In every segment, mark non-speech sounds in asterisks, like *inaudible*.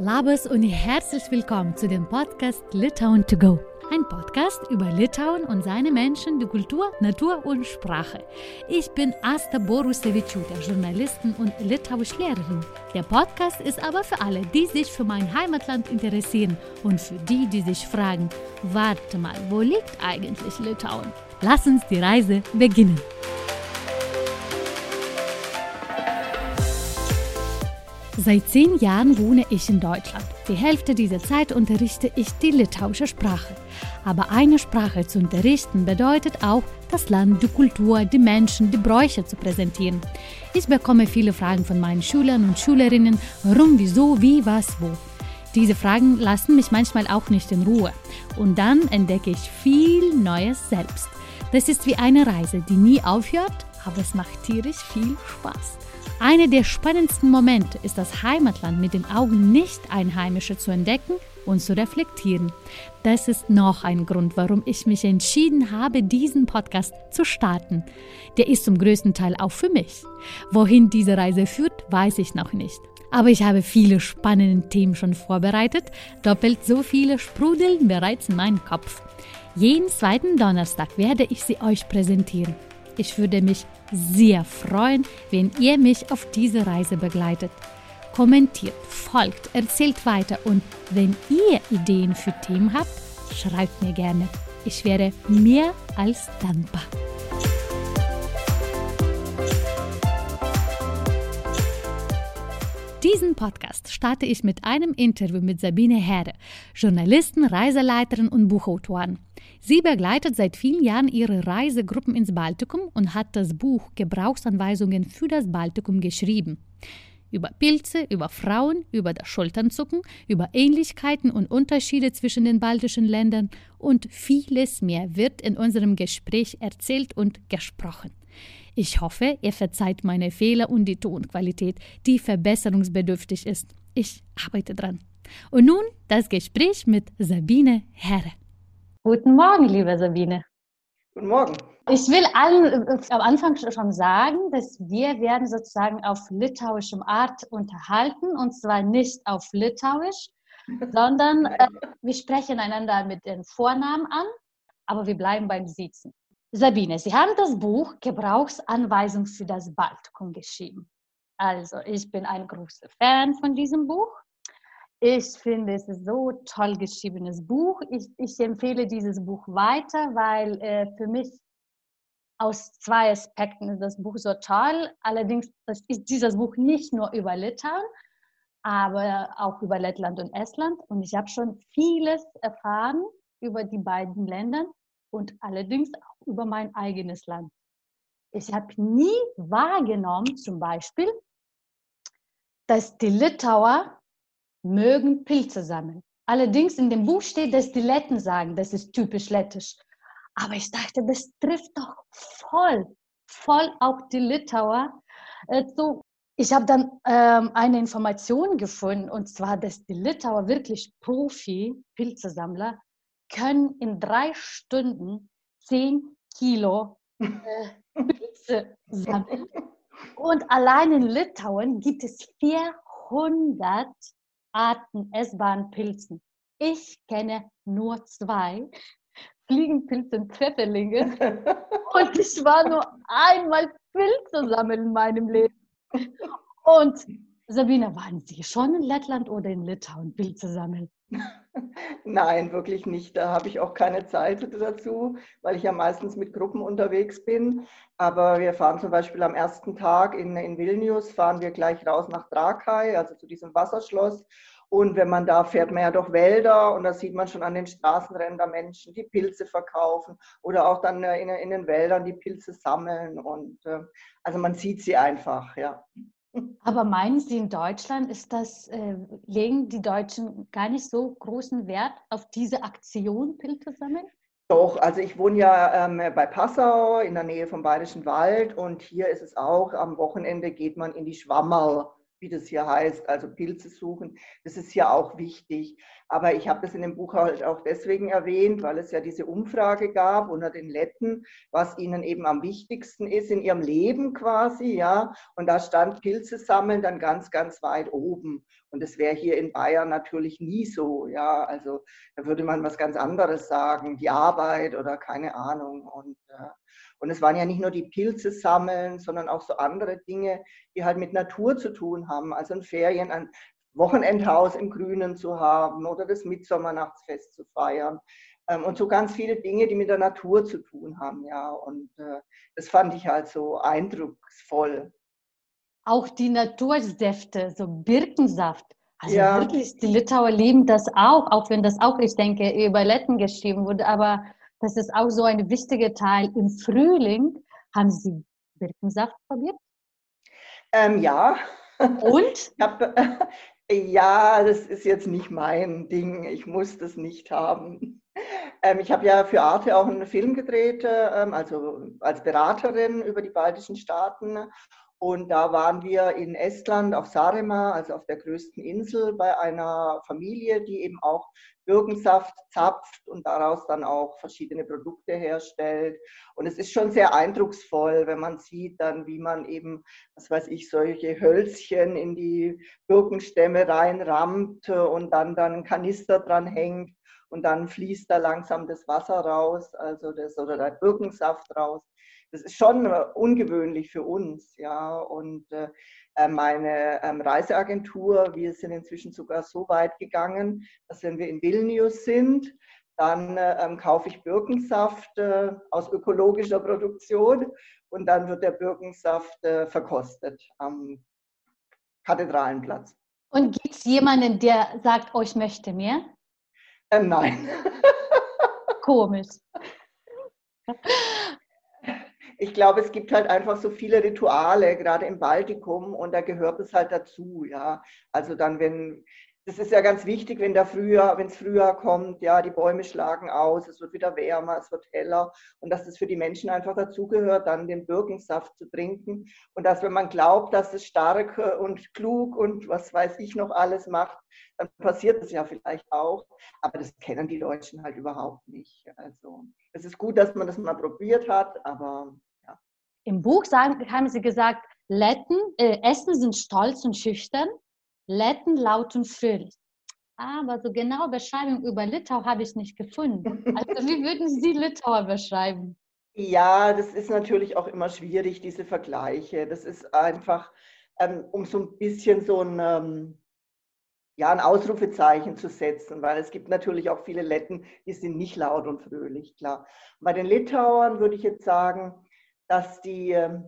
Labes und herzlich willkommen zu dem Podcast Litauen to go. Ein Podcast über Litauen und seine Menschen, die Kultur, Natur und Sprache. Ich bin Asta Borusevičiūtė, Journalistin und Litauischlehrerin. Der Podcast ist aber für alle, die sich für mein Heimatland interessieren und für die, die sich fragen, warte mal, wo liegt eigentlich Litauen? Lass uns die Reise beginnen. Seit zehn Jahren wohne ich in Deutschland. Die Hälfte dieser Zeit unterrichte ich die litauische Sprache. Aber eine Sprache zu unterrichten bedeutet auch, das Land, die Kultur, die Menschen, die Bräuche zu präsentieren. Ich bekomme viele Fragen von meinen Schülern und Schülerinnen, warum, wieso, wie, was, wo. Diese Fragen lassen mich manchmal auch nicht in Ruhe. Und dann entdecke ich viel Neues selbst. Das ist wie eine Reise, die nie aufhört, aber es macht tierisch viel Spaß. Einer der spannendsten Momente ist das Heimatland mit den Augen Nicht-Einheimischer zu entdecken und zu reflektieren. Das ist noch ein Grund, warum ich mich entschieden habe, diesen Podcast zu starten. Der ist zum größten Teil auch für mich. Wohin diese Reise führt, weiß ich noch nicht. Aber ich habe viele spannende Themen schon vorbereitet. Doppelt so viele sprudeln bereits in meinem Kopf. Jeden zweiten Donnerstag werde ich sie euch präsentieren. Ich würde mich sehr freuen, wenn ihr mich auf diese Reise begleitet. Kommentiert, folgt, erzählt weiter und wenn ihr Ideen für Themen habt, schreibt mir gerne. Ich wäre mehr als dankbar. Diesen Podcast starte ich mit einem Interview mit Sabine Herre, Journalistin, Reiseleiterin und Buchautorin. Sie begleitet seit vielen Jahren ihre Reisegruppen ins Baltikum und hat das Buch Gebrauchsanweisungen für das Baltikum geschrieben. Über Pilze, über Frauen, über das Schulternzucken, über Ähnlichkeiten und Unterschiede zwischen den baltischen Ländern und vieles mehr wird in unserem Gespräch erzählt und gesprochen. Ich hoffe, ihr verzeiht meine Fehler und die Tonqualität, die verbesserungsbedürftig ist. Ich arbeite dran. Und nun das Gespräch mit Sabine Herre. Guten Morgen, liebe Sabine. Guten Morgen. Ich will allen äh, am Anfang schon sagen, dass wir werden sozusagen auf litauischem Art unterhalten und zwar nicht auf Litauisch, *laughs* sondern äh, wir sprechen einander mit den Vornamen an, aber wir bleiben beim Siezen. Sabine, Sie haben das Buch Gebrauchsanweisung für das Baltikum geschrieben. Also, ich bin ein großer Fan von diesem Buch. Ich finde, es ist so toll geschriebenes Buch. Ich, ich empfehle dieses Buch weiter, weil äh, für mich aus zwei Aspekten ist das Buch so toll. Allerdings ist dieses Buch nicht nur über Litauen, aber auch über Lettland und Estland. Und ich habe schon vieles erfahren über die beiden Länder und allerdings auch über mein eigenes Land. Ich habe nie wahrgenommen, zum Beispiel, dass die Litauer mögen Pilze sammeln. Allerdings in dem Buch steht, dass die Letten sagen, das ist typisch lettisch. Aber ich dachte, das trifft doch voll, voll auch die Litauer. Äh, ich habe dann ähm, eine Information gefunden, und zwar, dass die Litauer wirklich Profi-Pilzesammler können in drei Stunden zehn Kilo äh, Pilze sammeln. *laughs* Und allein in Litauen gibt es 400 Arten essbaren Pilzen. Ich kenne nur zwei. *laughs* Fliegenpilze und Pfefferlinge. *laughs* Und ich war nur einmal Pilze sammeln in meinem Leben. Und Sabine, waren Sie schon in Lettland oder in Litauen Pilze sammeln? *laughs* Nein, wirklich nicht. Da habe ich auch keine Zeit dazu, weil ich ja meistens mit Gruppen unterwegs bin. Aber wir fahren zum Beispiel am ersten Tag in, in Vilnius, fahren wir gleich raus nach Trakai, also zu diesem Wasserschloss. Und wenn man da fährt, man ja durch Wälder und da sieht man schon an den Straßenrändern Menschen, die Pilze verkaufen oder auch dann äh, in, in den Wäldern die Pilze sammeln. Und äh, also man sieht sie einfach, ja. Aber meinen Sie, in Deutschland ist das, äh, legen die Deutschen gar nicht so großen Wert auf diese Aktion, Pilze sammeln? Doch, also ich wohne ja ähm, bei Passau in der Nähe vom Bayerischen Wald und hier ist es auch, am Wochenende geht man in die Schwammerl. Wie das hier heißt, also Pilze suchen. Das ist hier auch wichtig. Aber ich habe das in dem Buch halt auch deswegen erwähnt, weil es ja diese Umfrage gab unter den Letten, was ihnen eben am wichtigsten ist in ihrem Leben quasi, ja. Und da stand Pilze sammeln dann ganz, ganz weit oben. Und das wäre hier in Bayern natürlich nie so, ja. Also da würde man was ganz anderes sagen, die Arbeit oder keine Ahnung. Und äh, und es waren ja nicht nur die Pilze sammeln, sondern auch so andere Dinge, die halt mit Natur zu tun haben. Also ein Ferien, ein Wochenendhaus im Grünen zu haben oder das Mitsommernachtsfest zu feiern. Ähm, und so ganz viele Dinge, die mit der Natur zu tun haben, ja. Und äh, das fand ich halt so eindrucksvoll. Auch die Natursäfte, so Birkensaft. Also ja. wirklich, die Litauer lieben das auch, auch wenn das auch, ich denke, über Letten geschrieben wurde. Aber das ist auch so ein wichtiger Teil. Im Frühling haben Sie Birkensaft probiert? Ähm, ja. Und? *laughs* Hab, äh, ja, das ist jetzt nicht mein Ding. Ich muss das nicht haben. Ähm, ich habe ja für Arte auch einen Film gedreht, ähm, also als Beraterin über die baltischen Staaten. Und da waren wir in Estland auf Saaremaa, also auf der größten Insel, bei einer Familie, die eben auch Birkensaft zapft und daraus dann auch verschiedene Produkte herstellt. Und es ist schon sehr eindrucksvoll, wenn man sieht dann, wie man eben, was weiß ich, solche Hölzchen in die Birkenstämme reinrammt und dann dann ein Kanister dran hängt und dann fließt da langsam das Wasser raus, also das oder der Birkensaft raus das ist schon äh, ungewöhnlich für uns, ja. Und äh, äh, meine ähm, Reiseagentur, wir sind inzwischen sogar so weit gegangen, dass wenn wir in Vilnius sind, dann ähm, kaufe ich Birkensaft äh, aus ökologischer Produktion und dann wird der Birkensaft äh, verkostet am Kathedralenplatz. Und gibt es jemanden, der sagt, oh, ich möchte mehr? Ähm, nein. *laughs* Komisch ich glaube, es gibt halt einfach so viele Rituale, gerade im Baltikum, und da gehört es halt dazu, ja. Also dann, wenn, das ist ja ganz wichtig, wenn der Frühjahr, es Frühjahr kommt, ja, die Bäume schlagen aus, es wird wieder wärmer, es wird heller und dass das für die Menschen einfach dazugehört, dann den Birkensaft zu trinken und dass, wenn man glaubt, dass es stark und klug und was weiß ich noch alles macht, dann passiert es ja vielleicht auch, aber das kennen die Deutschen halt überhaupt nicht. Also es ist gut, dass man das mal probiert hat, aber. Im Buch sagen, haben Sie gesagt, Letten, äh, Essen sind stolz und schüchtern, Letten laut und fröhlich. Aber so genau Beschreibung über Litau habe ich nicht gefunden. Also wie würden Sie Litauer beschreiben? Ja, das ist natürlich auch immer schwierig, diese Vergleiche. Das ist einfach, ähm, um so ein bisschen so ein, ähm, ja, ein Ausrufezeichen zu setzen, weil es gibt natürlich auch viele Letten, die sind nicht laut und fröhlich, klar. Bei den Litauern würde ich jetzt sagen, dass die, ähm,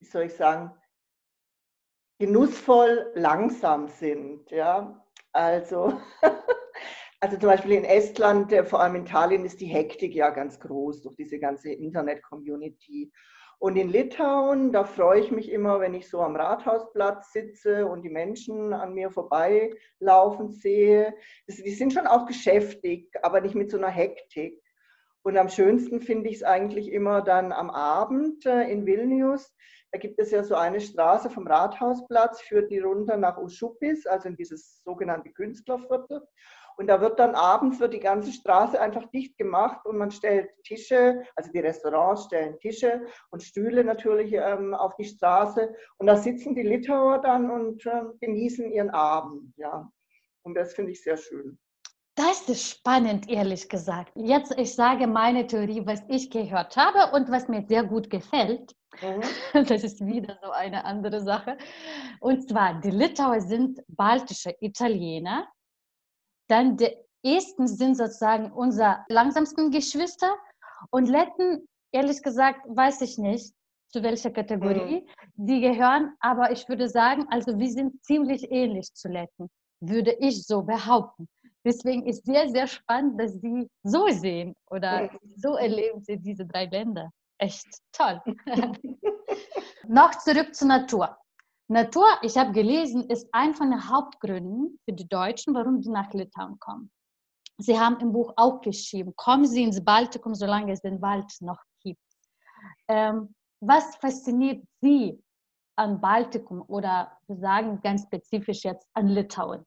wie soll ich sagen, genussvoll langsam sind. Ja? Also, *laughs* also zum Beispiel in Estland, äh, vor allem in Tallinn, ist die Hektik ja ganz groß durch diese ganze Internet-Community. Und in Litauen, da freue ich mich immer, wenn ich so am Rathausplatz sitze und die Menschen an mir vorbeilaufen sehe. Die sind schon auch geschäftig, aber nicht mit so einer Hektik. Und am schönsten finde ich es eigentlich immer dann am Abend äh, in Vilnius. Da gibt es ja so eine Straße vom Rathausplatz, führt die runter nach Uschupis, also in dieses sogenannte Künstlerviertel. Und da wird dann abends wird die ganze Straße einfach dicht gemacht und man stellt Tische, also die Restaurants stellen Tische und Stühle natürlich ähm, auf die Straße. Und da sitzen die Litauer dann und äh, genießen ihren Abend. Ja. Und das finde ich sehr schön. Das ist spannend, ehrlich gesagt. Jetzt, ich sage meine Theorie, was ich gehört habe und was mir sehr gut gefällt. Mhm. *laughs* Das ist wieder so eine andere Sache. Und zwar, die Litauer sind baltische Italiener, dann die Esten sind sozusagen unsere langsamsten Geschwister und Letten, ehrlich gesagt, weiß ich nicht, zu welcher Kategorie mhm. die gehören, aber ich würde sagen, also wir sind ziemlich ähnlich zu Letten, würde ich so behaupten. Deswegen ist sehr, sehr spannend, dass Sie so sehen oder so erleben Sie diese drei Länder. Echt toll. *laughs* Noch zurück zur Natur. Natur, ich habe gelesen, ist ein von den Hauptgründen für die Deutschen, warum sie nach Litauen kommen. Sie haben im Buch auch geschrieben, kommen Sie ins Baltikum, solange es den Wald noch gibt. Ähm, was fasziniert Sie an Baltikum oder wir sagen ganz spezifisch jetzt an Litauen?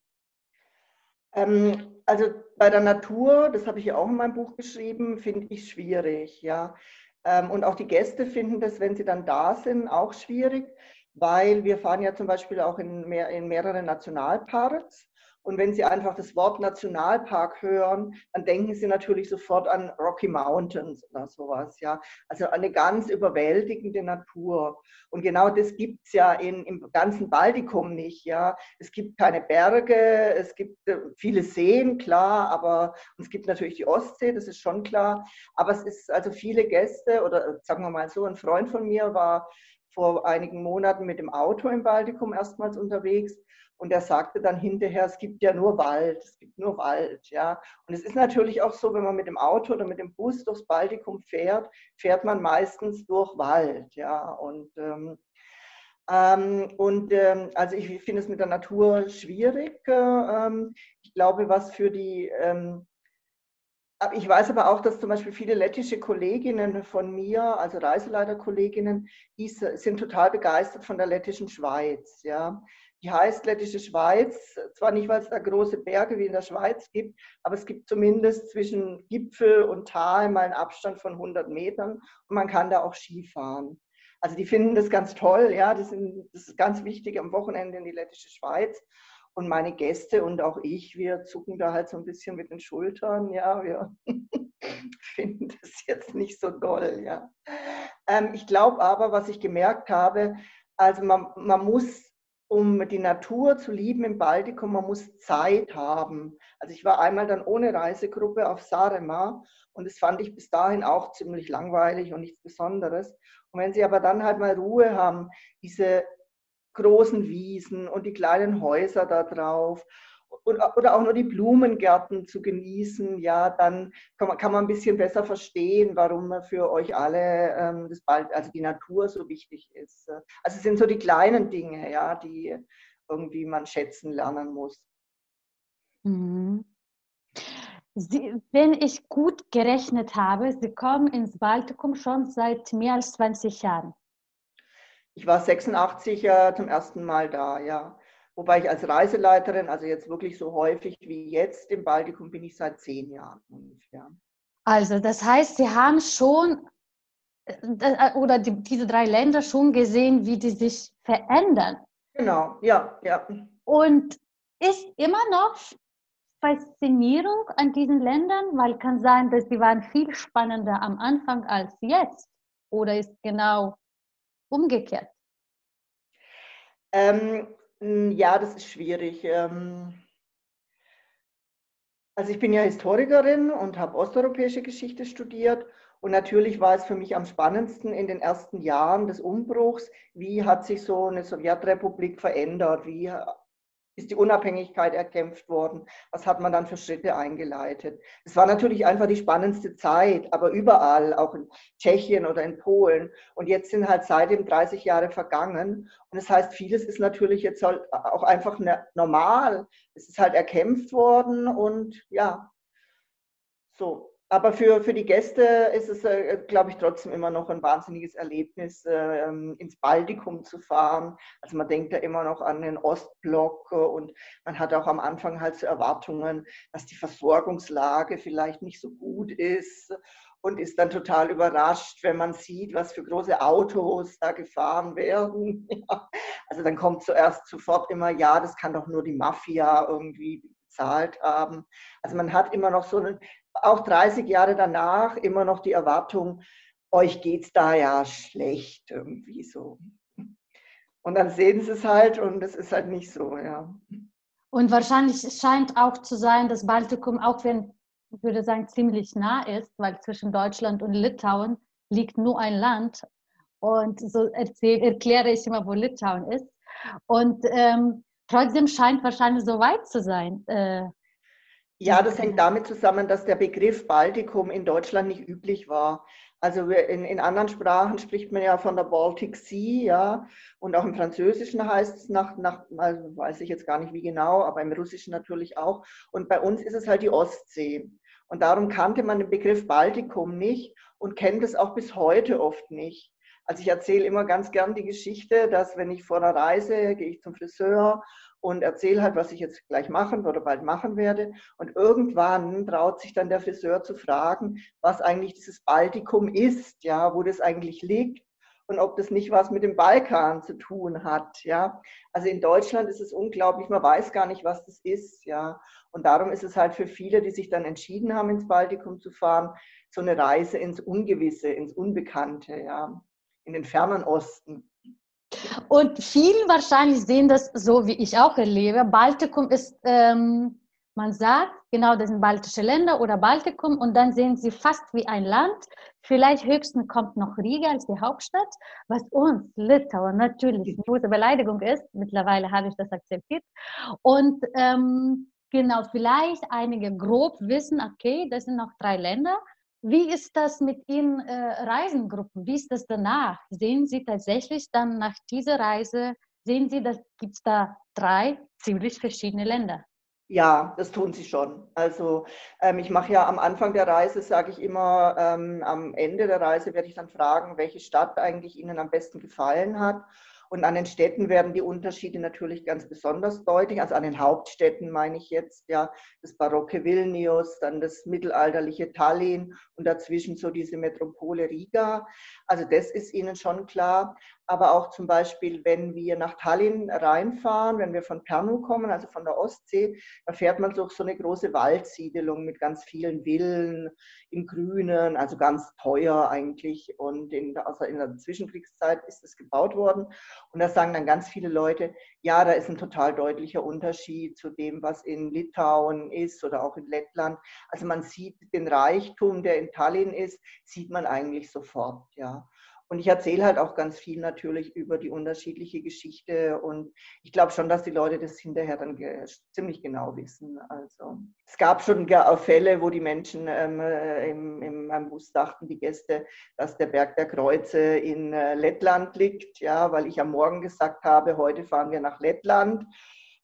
Ähm, also bei der Natur, das habe ich ja auch in meinem Buch geschrieben, finde ich schwierig, ja. Ähm, und auch die Gäste finden das, wenn sie dann da sind, auch schwierig, weil wir fahren ja zum Beispiel auch in, mehr, in mehrere Nationalparks und wenn Sie einfach das Wort Nationalpark hören, dann denken Sie natürlich sofort an Rocky Mountains oder sowas. Ja? Also eine ganz überwältigende Natur. Und genau das gibt es ja in, im ganzen Baltikum nicht. Ja? Es gibt keine Berge, es gibt äh, viele Seen, klar, aber es gibt natürlich die Ostsee, das ist schon klar. Aber es ist also viele Gäste oder sagen wir mal so, ein Freund von mir war vor einigen Monaten mit dem Auto im Baltikum erstmals unterwegs und er sagte dann hinterher, es gibt ja nur Wald, es gibt nur Wald, ja. Und es ist natürlich auch so, wenn man mit dem Auto oder mit dem Bus durchs Baltikum fährt, fährt man meistens durch Wald, ja. Und, ähm, ähm, und ähm, also ich finde es mit der Natur schwierig. Äh, ich glaube, was für die ähm, ich weiß aber auch, dass zum Beispiel viele lettische Kolleginnen von mir, also Reiseleiterkolleginnen, die sind total begeistert von der lettischen Schweiz. Ja die heißt Lettische Schweiz. Zwar nicht, weil es da große Berge wie in der Schweiz gibt, aber es gibt zumindest zwischen Gipfel und Tal mal einen Abstand von 100 Metern und man kann da auch Skifahren. Also die finden das ganz toll, ja, das, sind, das ist ganz wichtig am Wochenende in die Lettische Schweiz. Und meine Gäste und auch ich, wir zucken da halt so ein bisschen mit den Schultern, ja, wir *laughs* finden das jetzt nicht so doll, ja. Ähm, ich glaube aber, was ich gemerkt habe, also man, man muss um die Natur zu lieben im Baltikum, man muss Zeit haben. Also ich war einmal dann ohne Reisegruppe auf Saaremaa und das fand ich bis dahin auch ziemlich langweilig und nichts Besonderes. Und wenn Sie aber dann halt mal Ruhe haben, diese großen Wiesen und die kleinen Häuser da drauf oder auch nur die Blumengärten zu genießen, ja, dann kann man, kann man ein bisschen besser verstehen, warum für euch alle ähm, das bald, also die Natur so wichtig ist. Also es sind so die kleinen Dinge, ja, die irgendwie man schätzen lernen muss. Mhm. Sie, wenn ich gut gerechnet habe, Sie kommen ins Baltikum schon seit mehr als 20 Jahren. Ich war 86 äh, zum ersten Mal da, ja. Wobei ich als Reiseleiterin, also jetzt wirklich so häufig wie jetzt im Baltikum, bin ich seit zehn Jahren ungefähr. Also das heißt, Sie haben schon äh, äh, oder die, diese drei Länder schon gesehen, wie die sich verändern. Genau, ja, ja. Und ist immer noch Faszinierung an diesen Ländern, weil kann sein, dass sie waren viel spannender am Anfang als jetzt. Oder ist genau umgekehrt? Ähm, hm, ja, das ist schwierig. Ähm. Also ich bin ja Historikerin und habe osteuropäische Geschichte studiert. Und natürlich war es für mich am spannendsten in den ersten Jahren des Umbruchs, wie hat sich so eine Sowjetrepublik verändert, wie ist die Unabhängigkeit erkämpft worden? Was hat man dann für Schritte eingeleitet? Es war natürlich einfach die spannendste Zeit, aber überall, auch in Tschechien oder in Polen. Und jetzt sind halt seitdem 30 Jahre vergangen. Und das heißt, vieles ist natürlich jetzt halt auch einfach normal. Es ist halt erkämpft worden und ja, so aber für, für die Gäste ist es, äh, glaube ich, trotzdem immer noch ein wahnsinniges Erlebnis, äh, ins Baltikum zu fahren. Also man denkt ja immer noch an den Ostblock und man hat auch am Anfang halt so Erwartungen, dass die Versorgungslage vielleicht nicht so gut ist und ist dann total überrascht, wenn man sieht, was für große Autos da gefahren werden. *laughs* Ja. Also dann kommt zuerst sofort immer, ja, das kann doch nur die Mafia irgendwie bezahlt haben. Also man hat immer noch so einen, auch 30 Jahre danach immer noch die Erwartung, euch geht es da ja schlecht irgendwie so. Und dann sehen sie es halt und es ist halt nicht so, ja. Und wahrscheinlich scheint auch zu sein, dass Baltikum, auch wenn, ich würde sagen, ziemlich nah ist, weil zwischen Deutschland und Litauen liegt nur ein Land. Und so erzähl, erkläre ich immer, wo Litauen ist. Und ähm, trotzdem scheint wahrscheinlich so weit zu sein. Äh, ja, das hängt damit zusammen, dass der Begriff Baltikum in Deutschland nicht üblich war. Also in, in anderen Sprachen spricht man ja von der Baltic Sea, ja, und auch im Französischen heißt es nach, nach also weiß ich jetzt gar nicht wie genau, aber im Russischen natürlich auch. Und bei uns ist es halt die Ostsee. Und darum kannte man den Begriff Baltikum nicht und kennt es auch bis heute oft nicht. Also ich erzähle immer ganz gern die Geschichte, dass wenn ich vor einer Reise gehe ich zum Friseur und erzähle halt, was ich jetzt gleich machen oder bald machen werde. Und irgendwann traut sich dann der Friseur zu fragen, was eigentlich dieses Baltikum ist, ja, wo das eigentlich liegt und ob das nicht was mit dem Balkan zu tun hat, ja. Also in Deutschland ist es unglaublich, man weiß gar nicht, was das ist, ja. Und darum ist es halt für viele, die sich dann entschieden haben, ins Baltikum zu fahren, so eine Reise ins Ungewisse, ins Unbekannte, ja in den fernen Osten. Und viele wahrscheinlich sehen das so, wie ich auch erlebe. Baltikum ist, ähm, man sagt, genau, das sind baltische Länder oder Baltikum und dann sehen sie fast wie ein Land. Vielleicht höchstens kommt noch Riga als die Hauptstadt, was uns, Litauen, natürlich eine große Beleidigung ist. Mittlerweile habe ich das akzeptiert. Und ähm, genau, vielleicht einige grob wissen, okay, das sind noch drei Länder. Wie ist das mit Ihren äh, Reisengruppen? Wie ist das danach? Sehen Sie tatsächlich dann nach dieser Reise, sehen Sie, dass gibt es da drei ziemlich verschiedene Länder? Ja, das tun sie schon. Also ähm, ich mache ja am Anfang der Reise, sage ich immer, ähm, am Ende der Reise werde ich dann fragen, welche Stadt eigentlich Ihnen am besten gefallen hat. Und an den Städten werden die Unterschiede natürlich ganz besonders deutlich. Also an den Hauptstädten meine ich jetzt ja das barocke Vilnius, dann das mittelalterliche Tallinn und dazwischen so diese Metropole Riga. Also das ist Ihnen schon klar aber auch zum Beispiel, wenn wir nach Tallinn reinfahren, wenn wir von Pärnu kommen, also von der Ostsee, da fährt man durch so eine große Waldsiedelung mit ganz vielen Villen im Grünen, also ganz teuer eigentlich. Und in, also in der Zwischenkriegszeit ist es gebaut worden. Und da sagen dann ganz viele Leute, ja, da ist ein total deutlicher Unterschied zu dem, was in Litauen ist oder auch in Lettland. Also man sieht den Reichtum, der in Tallinn ist, sieht man eigentlich sofort, ja. Und ich erzähle halt auch ganz viel natürlich über die unterschiedliche Geschichte. Und ich glaube schon, dass die Leute das hinterher dann ge ziemlich genau wissen. Also es gab schon Fälle, wo die Menschen ähm, äh, im, im, im Bus dachten, die Gäste, dass der Berg der Kreuze in äh, Lettland liegt, ja, weil ich am Morgen gesagt habe, heute fahren wir nach Lettland.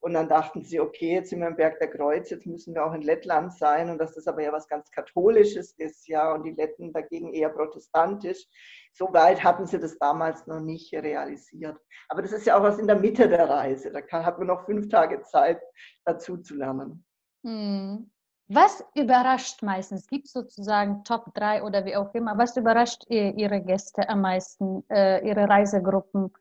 Und dann dachten sie, okay, jetzt sind wir im Berg der Kreuz, jetzt müssen wir auch in Lettland sein und dass das aber ja was ganz Katholisches ist, ja, und die Letten dagegen eher protestantisch. So weit hatten sie das damals noch nicht realisiert. Aber das ist ja auch was in der Mitte der Reise. Da kann, hat man noch fünf Tage Zeit, dazu zu lernen. Hm. Was überrascht meistens? Gibt sozusagen Top 3 oder wie auch immer? Was überrascht ihr, Ihre Gäste am meisten, äh, Ihre Reisegruppen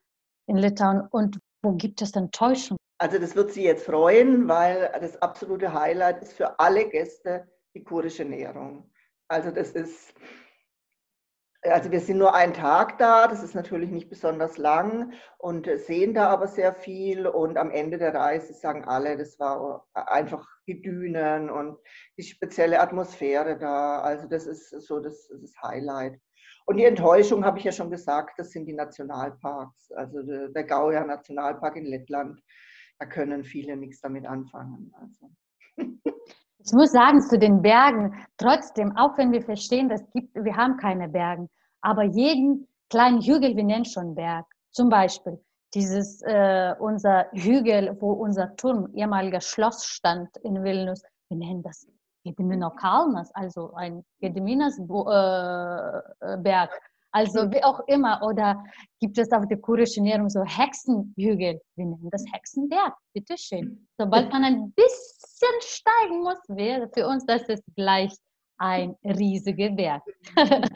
in Litauen? Und wo gibt es Täuschung? Also das wird Sie jetzt freuen, weil das absolute Highlight ist für alle Gäste die kurische Ernährung. Also das ist, also wir sind nur einen Tag da, das ist natürlich nicht besonders lang und sehen da aber sehr viel und am Ende der Reise sagen alle, das war einfach die Dünen und die spezielle Atmosphäre da. Also das ist so das, das, Highlight. Und die Enttäuschung habe ich ja schon gesagt, das sind die Nationalparks, also der Gauja Nationalpark in Lettland da können viele nichts damit anfangen. Also. Ich muss sagen, zu den Bergen, trotzdem, auch wenn wir verstehen, dass gibt, wir haben keine Berge, aber jeden kleinen Hügel, wir nennen schon Berg. Zum Beispiel dieses, äh, unser Hügel, wo unser Turm, ehemaliger Schloss stand in Vilnius, wir nennen das Gedimino Kalnas, also ein Gediminas äh, Berg. Also wie auch immer. Oder gibt es auf der kurischen Ernährung so Hexenhügel? Wir nennen das Hexenberg. Bitteschön. Sobald man ein bisschen steigen muss, wäre für uns das ist gleich ein riesiger Berg. *laughs*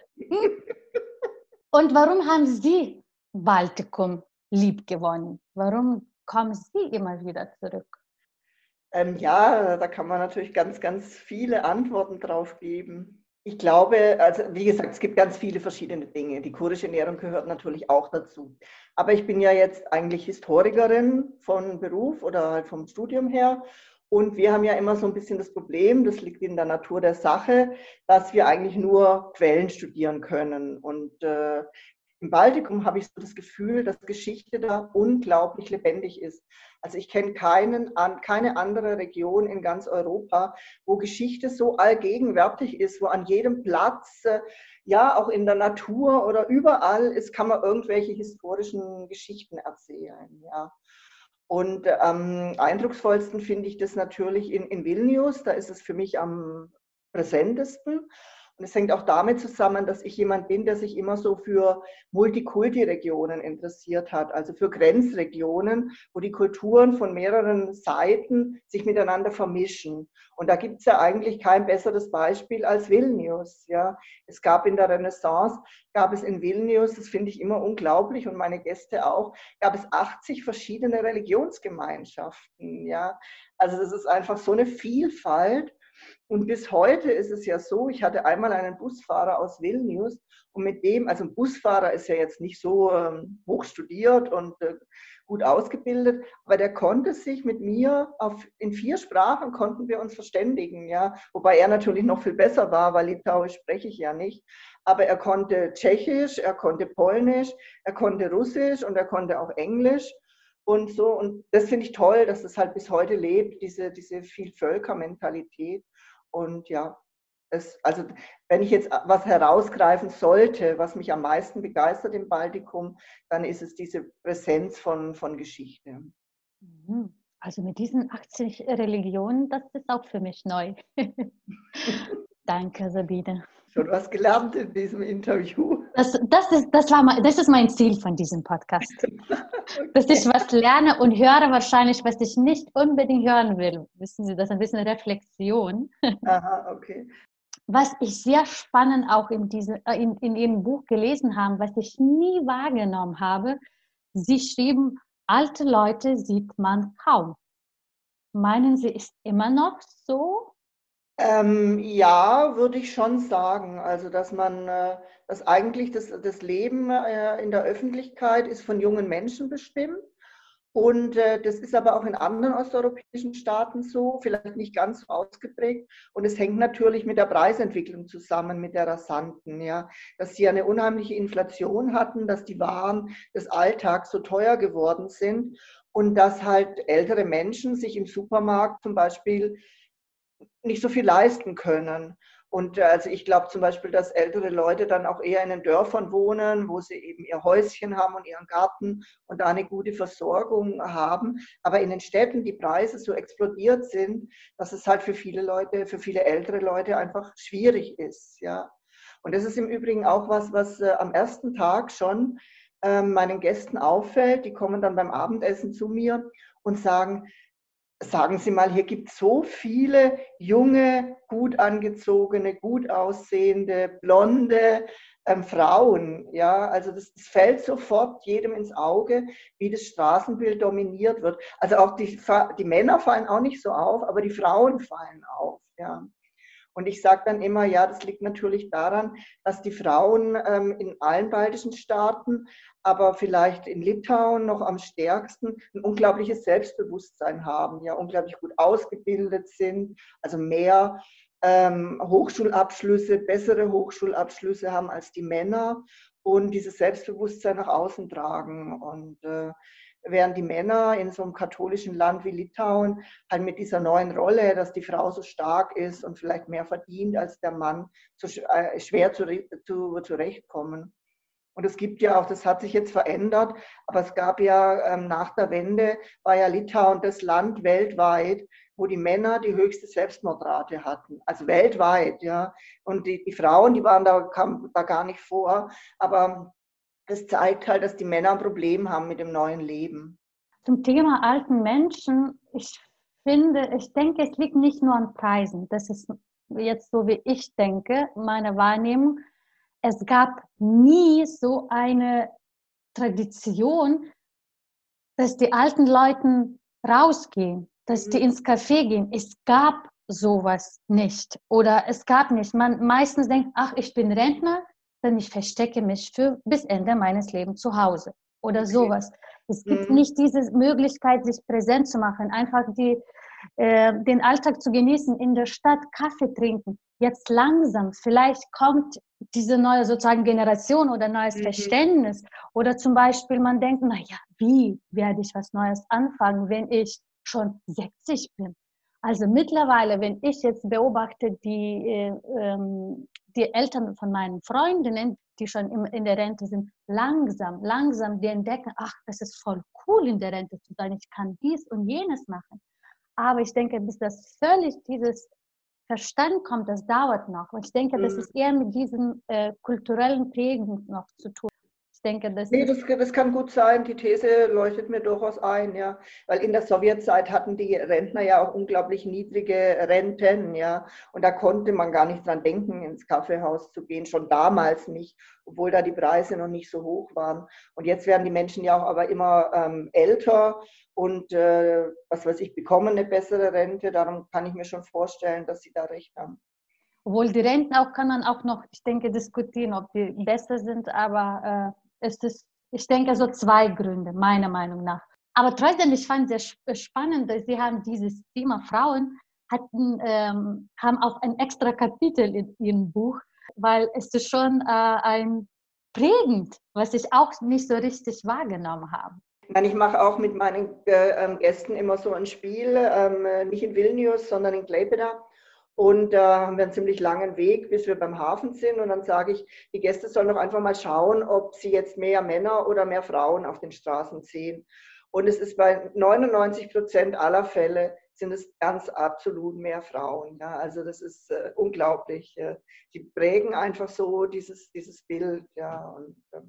Und warum haben Sie Baltikum lieb gewonnen? Warum kommen Sie immer wieder zurück? Ähm, ja, da kann man natürlich ganz, ganz viele Antworten drauf geben. Ich glaube, also wie gesagt, es gibt ganz viele verschiedene Dinge. Die kurdische Ernährung gehört natürlich auch dazu. Aber ich bin ja jetzt eigentlich Historikerin von Beruf oder halt vom Studium her. Und wir haben ja immer so ein bisschen das Problem, das liegt in der Natur der Sache, dass wir eigentlich nur Quellen studieren können. Und äh, im Baltikum habe ich so das Gefühl, dass Geschichte da unglaublich lebendig ist. Also ich kenne keinen, keine andere Region in ganz Europa, wo Geschichte so allgegenwärtig ist, wo an jedem Platz, äh, ja auch in der Natur oder überall ist, kann man irgendwelche historischen Geschichten erzählen. Ja. Und am eindrucksvollsten finde ich das natürlich in, in Vilnius, da ist es für mich am präsentesten. Und es hängt auch damit zusammen, dass ich jemand bin, der sich immer so für Multikulti-Regionen interessiert hat, also für Grenzregionen, wo die Kulturen von mehreren Seiten sich miteinander vermischen. Und da gibt es ja eigentlich kein besseres Beispiel als Vilnius. Ja. Es gab in der Renaissance, gab es in Vilnius, das finde ich immer unglaublich und meine Gäste auch, gab es 80 verschiedene Religionsgemeinschaften. Ja. Also das ist einfach so eine Vielfalt. Und bis heute ist es ja so, ich hatte einmal einen Busfahrer aus Vilnius und mit dem, also ein Busfahrer ist ja jetzt nicht so ähm, hoch studiert und äh, gut ausgebildet, aber der konnte sich mit mir auf, in vier Sprachen konnten wir uns verständigen, ja, wobei er natürlich noch viel besser war, weil Litauisch spreche ich ja nicht, aber er konnte Tschechisch, er konnte Polnisch, er konnte Russisch und er konnte auch Englisch und so und das finde ich toll, dass das halt bis heute lebt, diese, diese Vielvölkermentalität und ja, es, also wenn ich jetzt was herausgreifen sollte, was mich am meisten begeistert im Baltikum, dann ist es diese Präsenz von, von Geschichte. Mhm. Also mit diesen 80 Religionen, das ist auch für mich neu. *laughs* Danke, Sabine. Schon was gelernt in diesem Interview. Das, das, ist, das, war mein, das ist mein Ziel von diesem Podcast. *laughs* okay. Dass ich was lerne und höre wahrscheinlich, was ich nicht unbedingt hören will. Wissen Sie, das ist ein bisschen Reflexion. *laughs* Aha, okay was ich sehr spannend auch in, diese, äh, in, in Ihrem Buch gelesen habe, was ich nie wahrgenommen habe, Sie schrieben, alte Leute sieht man kaum. Meinen Sie, ist immer noch so? Ähm, ja, würde ich schon sagen. Also, dass man, äh, dass eigentlich das, das Leben äh, in der Öffentlichkeit ist von jungen Menschen bestimmt und äh, das ist aber auch in anderen osteuropäischen Staaten so, vielleicht nicht ganz so ausgeprägt. Und es hängt natürlich mit der Preisentwicklung zusammen, mit der rasanten, ja. Dass sie eine unheimliche Inflation hatten, dass die Waren des Alltags so teuer geworden sind und dass halt ältere Menschen sich im Supermarkt zum Beispiel nicht so viel leisten können. Und äh, also ich glaube zum Beispiel, dass ältere Leute dann auch eher in den Dörfern wohnen, wo sie eben ihr Häuschen haben und ihren Garten und da eine gute Versorgung haben. Aber in den Städten die Preise so explodiert sind, dass es halt für viele Leute, für viele ältere Leute einfach schwierig ist. Ja. Und das ist im Übrigen auch was, was äh, am ersten Tag schon äh, meinen Gästen auffällt. Die kommen dann beim Abendessen zu mir und sagen, sagen Sie mal, hier gibt es so viele junge, gut angezogene, gut aussehende, blonde ähm, Frauen. Ja, also das, das, fällt sofort jedem ins Auge, wie das Straßenbild dominiert wird. Also auch die, die Männer fallen auch nicht so auf, aber die Frauen fallen auf. Ja. Und ich sage dann immer, ja, das liegt natürlich daran, dass die Frauen ähm, in allen baltischen Staaten, aber vielleicht in Litauen noch am stärksten ein unglaubliches Selbstbewusstsein haben, ja, unglaublich gut ausgebildet sind, also mehr ähm, Hochschulabschlüsse, bessere Hochschulabschlüsse haben als die Männer und dieses Selbstbewusstsein nach außen tragen. Und äh, während die Männer in so einem katholischen Land wie Litauen halt mit dieser neuen Rolle, dass die Frau so stark ist und vielleicht mehr verdient als der Mann, so äh, schwer zu, zu, zurechtkommen. Und es gibt ja auch, das hat sich jetzt verändert, aber es gab ja ähm, nach der Wende, war ja Litauen das Land weltweit, wo die Männer die höchste Selbstmordrate hatten. Also weltweit, ja. Und die, die Frauen, die waren da, kamen da gar nicht vor. Aber das zeigt halt, dass die Männer ein Problem haben mit dem neuen Leben. Zum Thema alten Menschen, ich finde, ich denke, es liegt nicht nur an Preisen. Das ist jetzt so, wie ich denke, meine Wahrnehmung. Es gab nie so eine Tradition, dass die alten Leute rausgehen, dass die mhm. ins Café gehen. Es gab sowas nicht. Oder es gab nicht. Man meistens denkt, ach, ich bin Rentner, denn ich verstecke mich für bis Ende meines Lebens zu Hause oder okay. sowas. Es gibt mhm. nicht diese Möglichkeit, sich präsent zu machen, einfach die, äh, den Alltag zu genießen, in der Stadt Kaffee trinken. Jetzt langsam, vielleicht kommt diese neue sozusagen Generation oder neues mhm. Verständnis. Oder zum Beispiel man denkt, naja, wie werde ich was Neues anfangen, wenn ich schon 60 bin? Also mittlerweile, wenn ich jetzt beobachte, die, äh, ähm, die Eltern von meinen Freundinnen, die schon in der Rente sind, langsam, langsam, die entdecken, ach, das ist voll cool, in der Rente zu sein, ich kann dies und jenes machen. Aber ich denke, bis das völlig dieses Verstand kommt, das dauert noch. Und ich denke, das mhm. ist eher mit diesen äh, kulturellen Prägen noch zu tun denke, das nee, das, das, kann gut sein. Die These leuchtet mir durchaus ein, ja. Weil in der Sowjetzeit hatten die Rentner ja auch unglaublich niedrige Renten, ja. Und da konnte man gar nicht dran denken, ins Kaffeehaus zu gehen, schon damals nicht, obwohl da die Preise noch nicht so hoch waren. Und jetzt werden die Menschen ja auch aber immer ähm, älter und äh, was weiß ich, bekommen eine bessere Rente. Darum kann ich mir schon vorstellen, dass sie da recht haben. Obwohl die Renten auch kann man auch noch, ich denke, diskutieren, ob die besser sind, aber äh ist es, ich denke, so zwei Gründe, meiner Meinung nach. Aber trotzdem, ich fand es sehr spannend, dass Sie haben dieses Thema Frauen hatten, ähm, haben auch ein extra Kapitel in Ihrem Buch, weil es ist schon äh, ein prägend, was ich auch nicht so richtig wahrgenommen habe. Ich mache auch mit meinen äh, ähm, Gästen immer so ein Spiel, ähm, nicht in Vilnius, sondern in Klaipeda. Und da haben wir einen ziemlich langen Weg, bis wir beim Hafen sind. Und dann sage ich, die Gäste sollen doch einfach mal schauen, ob sie jetzt mehr Männer oder mehr Frauen auf den Straßen sehen. Und es ist bei 99 Prozent aller Fälle sind es ganz absolut mehr Frauen. Ja, also das ist äh, unglaublich. Äh, die prägen einfach so dieses, dieses Bild. Ja, und, äh,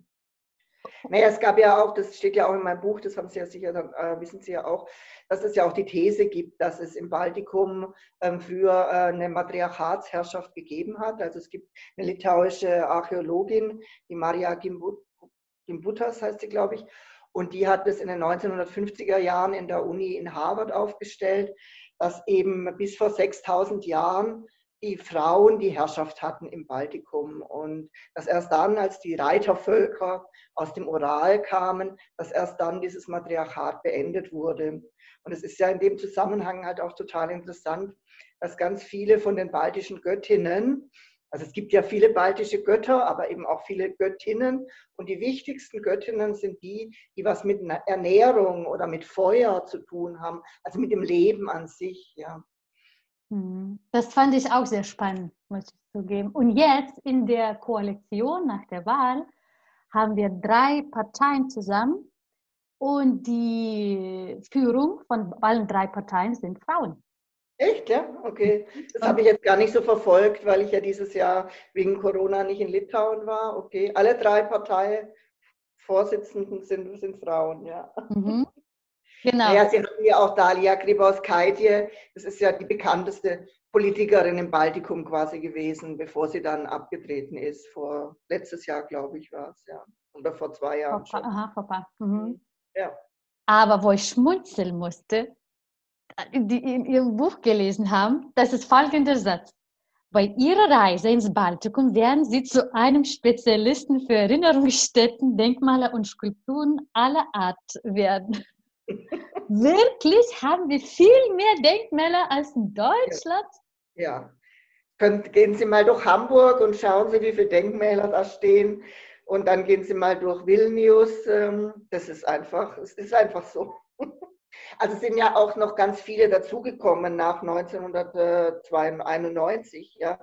naja, es gab ja auch, das steht ja auch in meinem Buch, das haben Sie ja sicher, äh, wissen Sie ja auch, dass es ja auch die These gibt, dass es im Baltikum ähm, früher äh, eine Matriarchatsherrschaft gegeben hat. Also es gibt eine litauische Archäologin, die Maria Gimbutas heißt sie, glaube ich, und die hat es in den 1950er Jahren in der Uni in Harvard aufgestellt, dass eben bis vor 6000 Jahren die Frauen die Herrschaft hatten im Baltikum und dass erst dann, als die Reitervölker aus dem Ural kamen, dass erst dann dieses Matriarchat beendet wurde. Und es ist ja in dem Zusammenhang halt auch total interessant, dass ganz viele von den baltischen Göttinnen, also es gibt ja viele baltische Götter, aber eben auch viele Göttinnen. Und die wichtigsten Göttinnen sind die, die was mit Ernährung oder mit Feuer zu tun haben, also mit dem Leben an sich. Ja. Mhm. Das fand ich auch sehr spannend, muss ich zugeben. Und jetzt in der Koalition nach der Wahl haben wir drei Parteien zusammen und die Führung von allen drei Parteien sind Frauen. Echt, ja? Okay. Das habe ich jetzt gar nicht so verfolgt, weil ich ja dieses Jahr wegen Corona nicht in Litauen war. Okay. Alle drei Parteivorsitzenden sind, sind Frauen, ja. Mhm. Genau. Ja, Sie hatten ja auch Dalia Gribauskaitje, das ist ja die bekannteste Politikerin im Baltikum quasi gewesen, bevor sie dann abgetreten ist. Vor letztes Jahr, glaube ich, war es, ja. Oder vor zwei Jahren. Vor, schon. Aha, vor paar. Mhm. mhm. Ja. Aber wo ich schmunzeln musste, die in Ihrem Buch gelesen haben, das ist folgender Satz. Bei Ihrer Reise ins Baltikum werden Sie zu einem Spezialisten für Erinnerungsstätten, Denkmale und Skulpturen aller Art werden. Wirklich? Haben wir viel mehr Denkmäler als in Deutschland? Ja. ja. gehen Sie mal durch Hamburg und schauen Sie, wie viele Denkmäler da stehen. Und dann gehen Sie mal durch Vilnius. Ähm, das ist einfach, es ist einfach so. *laughs* Also sind ja auch noch ganz viele dazugekommen nach 1991, ja,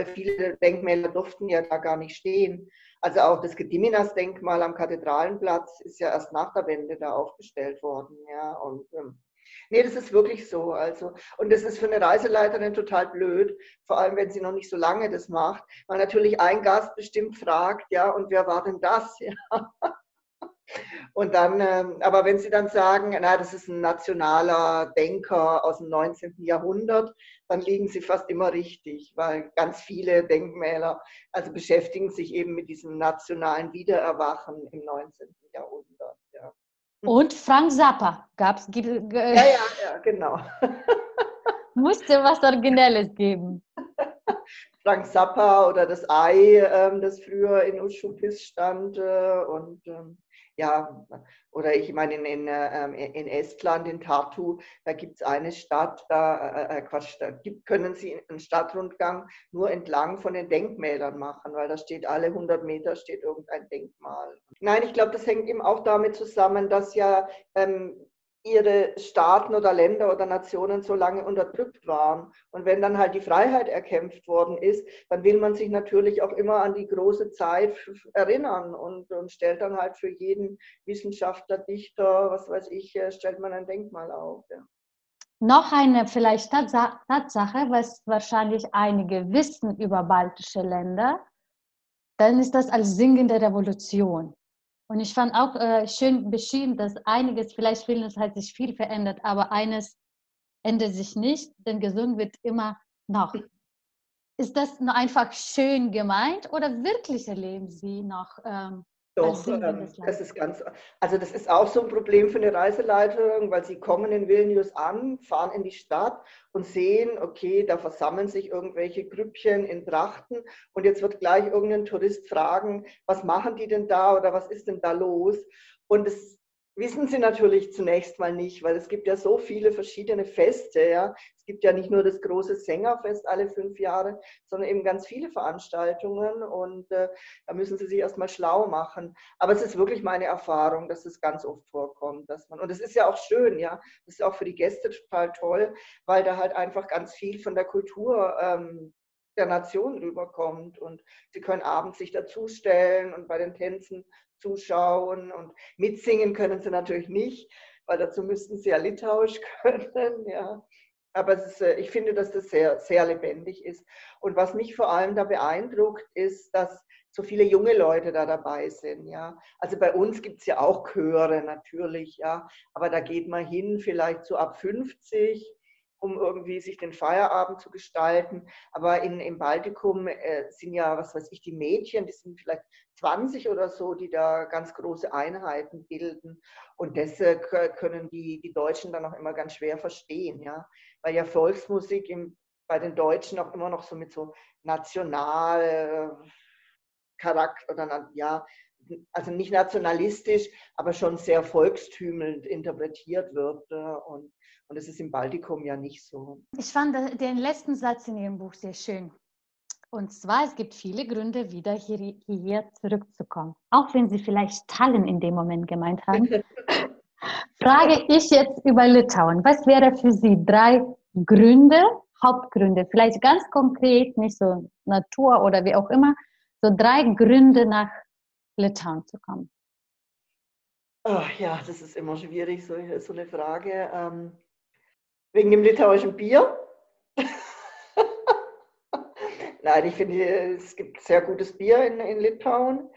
weil viele Denkmäler durften ja da gar nicht stehen. Also auch das Gediminas-Denkmal am Kathedralenplatz ist ja erst nach der Wende da aufgestellt worden. Ja, und ähm, nee, das ist wirklich so. Also, und das ist für eine Reiseleiterin total blöd, vor allem wenn sie noch nicht so lange das macht, weil natürlich ein Gast bestimmt fragt, ja, und wer war denn das? *laughs* Ja. Und dann, ähm, aber wenn Sie dann sagen, na, das ist ein nationaler Denker aus dem 19. Jahrhundert, dann liegen Sie fast immer richtig, weil ganz viele Denkmäler also beschäftigen sich eben mit diesem nationalen Wiedererwachen im 19. Jahrhundert. Ja. Und Frank Zappa gab es. Ja, ja, ja, genau. *laughs* Musste was Originelles geben. Frank Zappa oder das Ei, ähm, das früher in Uschupis stand äh, und ähm, ja, oder ich meine, in, in, ähm, in Estland, in Tartu, da gibt es eine Stadt, da, äh, äh, Quatsch, da gibt, können Sie einen Stadtrundgang nur entlang von den Denkmälern machen, weil da steht alle 100 Meter steht irgendein Denkmal. Nein, ich glaube, das hängt eben auch damit zusammen, dass ja ähm, ihre Staaten oder Länder oder Nationen so lange unterdrückt waren. Und wenn dann halt die Freiheit erkämpft worden ist, dann will man sich natürlich auch immer an die große Zeit erinnern und, und stellt dann halt für jeden Wissenschaftler, Dichter, was weiß ich, äh, stellt man ein Denkmal auf. Ja. noch eine vielleicht Tatsache, was wahrscheinlich einige wissen über baltische Länder, dann ist das als singende Revolution. Und ich fand auch äh, schön beschrieben, dass einiges, vielleicht Vilnius hat sich viel verändert, aber eines ändert sich nicht, denn gesungen wird immer noch. Ist das nur einfach schön gemeint oder wirklich erleben Sie noch ähm, doch, ähm, das ist ganz, also das ist auch so ein Problem für eine Reiseleiterin, weil sie kommen in Vilnius an, fahren in die Stadt und sehen, okay, da versammeln sich irgendwelche Grüppchen in Trachten und jetzt wird gleich irgendein Tourist fragen, was machen die denn da oder was ist denn da los? Und es wissen sie natürlich zunächst mal nicht, weil es gibt ja so viele verschiedene Feste. Ja. Es gibt ja nicht nur das große Sängerfest alle fünf Jahre, sondern eben ganz viele Veranstaltungen und äh, da müssen sie sich erstmal schlau machen. Aber es ist wirklich meine Erfahrung, dass es ganz oft vorkommt, dass man, und es ist ja auch schön, ja, das ist auch für die Gäste total toll, weil da halt einfach ganz viel von der Kultur ähm, der Nation rüberkommt und sie können abends sich dazustellen und bei den Tänzen zuschauen und mitsingen können sie natürlich nicht, weil dazu müssten sie ja Litauisch *laughs* können. Ja. Aber ist, äh, ich finde, dass das sehr, sehr lebendig ist. Und was mich vor allem da beeindruckt, ist, dass so viele junge Leute da dabei sind. Ja. Also bei uns gibt es ja auch Chöre natürlich, ja. aber da geht man hin, vielleicht so ab 50 um irgendwie sich den Feierabend zu gestalten. Aber in, im Baltikum äh, sind ja, was weiß ich, die Mädchen, die sind vielleicht 20 oder so, die da ganz große Einheiten bilden. Und das äh, können die, die Deutschen dann auch immer ganz schwer verstehen, ja. Weil ja Volksmusik im, bei den Deutschen auch immer noch so mit so national Charakter oder ja, also nicht nationalistisch, aber schon sehr volkstümelnd interpretiert wird. Äh, und und das ist im Baltikum ja nicht so. Ich fand den letzten Satz in Ihrem Buch sehr schön. Und zwar, es gibt viele Gründe, wieder hier, hierher zurückzukommen. Auch wenn Sie vielleicht Tallinn in dem Moment gemeint haben. *laughs* frage ich jetzt über Litauen. Was wäre für Sie drei Gründe, Hauptgründe, vielleicht ganz konkret, nicht so Natur oder wie auch immer, so drei Gründe nach Litauen zu kommen? Oh, ja, das ist immer schwierig, so, so eine Frage. Ähm, Wegen dem litauischen Bier? *laughs* Nein, ich finde, es gibt sehr gutes Bier in, in Litauen.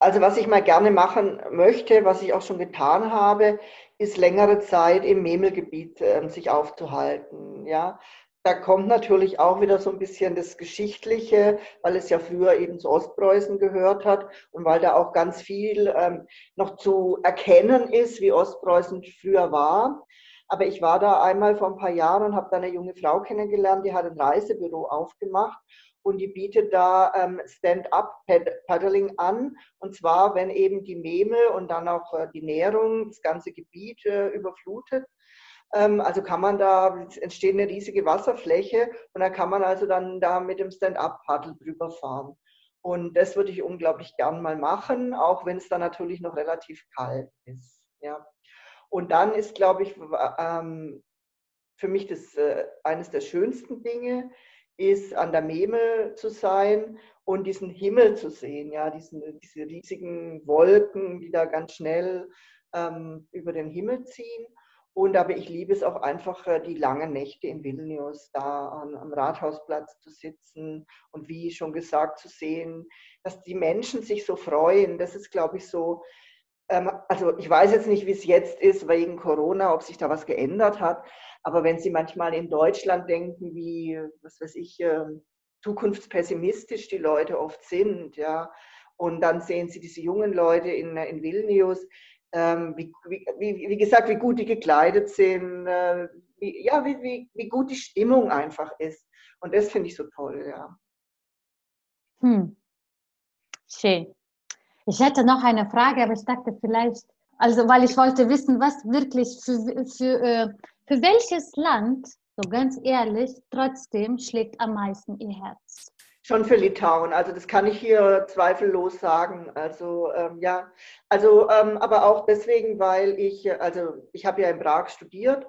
Also was ich mal gerne machen möchte, was ich auch schon getan habe, ist längere Zeit im Memelgebiet äh, sich aufzuhalten. Ja, da kommt natürlich auch wieder so ein bisschen das Geschichtliche, weil es ja früher eben zu Ostpreußen gehört hat und weil da auch ganz viel ähm, noch zu erkennen ist, wie Ostpreußen früher war. Aber ich war da einmal vor ein paar Jahren und habe da eine junge Frau kennengelernt, die hat ein Reisebüro aufgemacht und die bietet da ähm, Stand-up-Paddling an. Und zwar, wenn eben die Memel und dann auch äh, die Nährung das ganze Gebiet äh, überflutet. Ähm, also kann man da, es entsteht eine riesige Wasserfläche und da kann man also dann da mit dem Stand-up-Paddle drüber fahren. Und das würde ich unglaublich gern mal machen, auch wenn es dann natürlich noch relativ kalt ist. Ja. Und dann ist, glaube ich, ähm, für mich das, äh, eines der schönsten Dinge, ist an der Memel zu sein und diesen Himmel zu sehen, ja, diesen, diese riesigen Wolken, die da ganz schnell ähm, über den Himmel ziehen. Und aber ich liebe es auch einfach, äh, die langen Nächte in Vilnius, da am, Rathausplatz zu sitzen und wie schon gesagt zu sehen, dass die Menschen sich so freuen. Das ist, glaube ich, so also ich weiß jetzt nicht, wie es jetzt ist wegen Corona, ob sich da was geändert hat. Aber wenn Sie manchmal in Deutschland denken, wie, was weiß ich, ähm, zukunftspessimistisch die Leute oft sind, ja, und dann sehen Sie diese jungen Leute in, in Vilnius, ähm, wie, wie, wie, gesagt, wie gut die gekleidet sind, äh, wie, ja, wie, wie, wie gut die Stimmung einfach ist. Und das finde ich so toll, ja. Hm. Schön. Ich hätte noch eine Frage, aber ich dachte vielleicht, also weil ich wollte wissen, was wirklich für, für, äh, für welches Land, so ganz ehrlich, trotzdem schlägt am meisten Ihr Herz? Schon für Litauen, also das kann ich hier zweifellos sagen. Also ähm, ja, also ähm, aber auch deswegen, weil ich, also ich habe ja in Prag studiert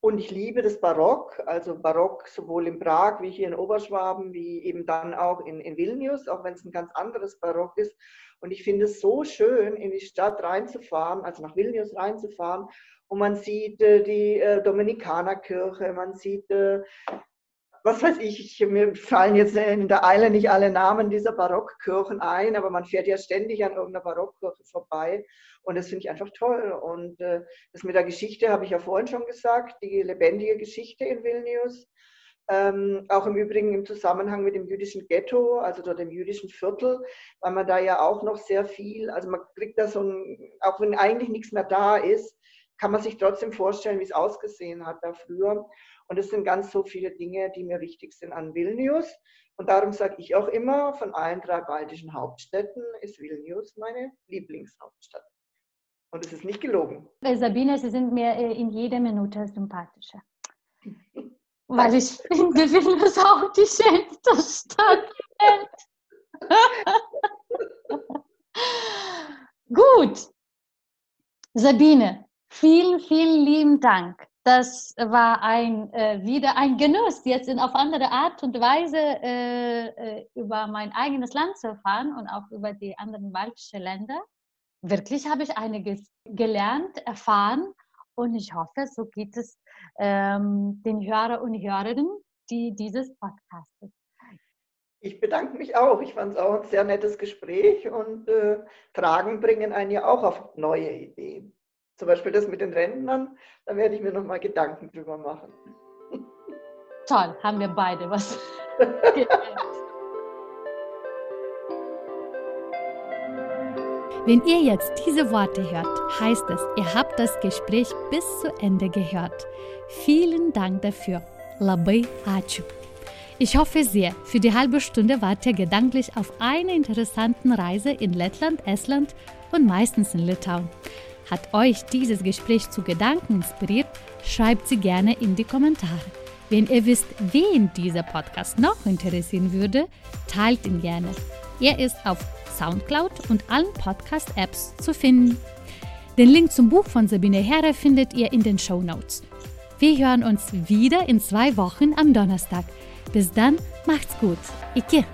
und ich liebe das Barock, also Barock sowohl in Prag wie hier in Oberschwaben, wie eben dann auch in, in Vilnius, auch wenn es ein ganz anderes Barock ist. Und ich finde es so schön, in die Stadt reinzufahren, also nach Vilnius reinzufahren. Und man sieht äh, die äh, Dominikanerkirche, man sieht äh, was weiß ich, mir fallen jetzt in der Eile nicht alle Namen dieser Barockkirchen ein, aber man fährt ja ständig an irgendeiner Barockkirche vorbei und das finde ich einfach toll. Und äh, das mit der Geschichte habe ich ja vorhin schon gesagt, die lebendige Geschichte in Vilnius. Ähm, auch im Übrigen im Zusammenhang mit dem jüdischen Ghetto, also dort dem jüdischen Viertel, weil man da ja auch noch sehr viel, also man kriegt da so ein, auch wenn eigentlich nichts mehr da ist, kann man sich trotzdem vorstellen, wie es ausgesehen hat da früher. Und es sind ganz so viele Dinge, die mir wichtig sind an Vilnius. Und darum sage ich auch immer, von allen drei baltischen Hauptstädten ist Vilnius meine Lieblingshauptstadt. Und es ist nicht gelogen. Sabine, Sie sind mir äh, in jeder Minute sympathischer. *laughs* Weil ich finde, Vilnius auch die schönste Stadt *laughs* Gut. Sabine, vielen, vielen lieben Dank das war ein, äh, wieder ein Genuss, jetzt in, auf andere Art und Weise äh, äh, über mein eigenes Land zu erfahren und auch über die anderen baltischen Länder. Wirklich habe ich einiges gelernt, erfahren und ich hoffe, so geht es ähm, den Hörer und Hörerinnen, die dieses Podcastes. Ich bedanke mich auch. Ich fand es auch ein sehr nettes Gespräch und äh, Fragen bringen einen ja auch auf neue Ideen. Zum Beispiel das mit den Rentnern, da werde ich mir nochmal Gedanken drüber machen. Toll, haben wir beide was *laughs* Wenn ihr jetzt diese Worte hört, heißt es, ihr habt das Gespräch bis zu Ende gehört. Vielen Dank dafür. Labai ačiū. Ich hoffe sehr, für die halbe Stunde wart ihr gedanklich auf einer interessanten Reise in Lettland, Estland und meistens in Litauen. Hat euch dieses Gespräch zu Gedanken inspiriert? Schreibt sie gerne in die Kommentare. Wenn ihr wisst, wen dieser Podcast noch interessieren würde, teilt ihn gerne. Er ist auf Soundcloud und allen Podcast-Apps zu finden. Den Link zum Buch von Sabine Herre findet ihr in den Show Notes. Wir hören uns wieder in zwei Wochen am Donnerstag. Bis dann, macht's gut. Ike.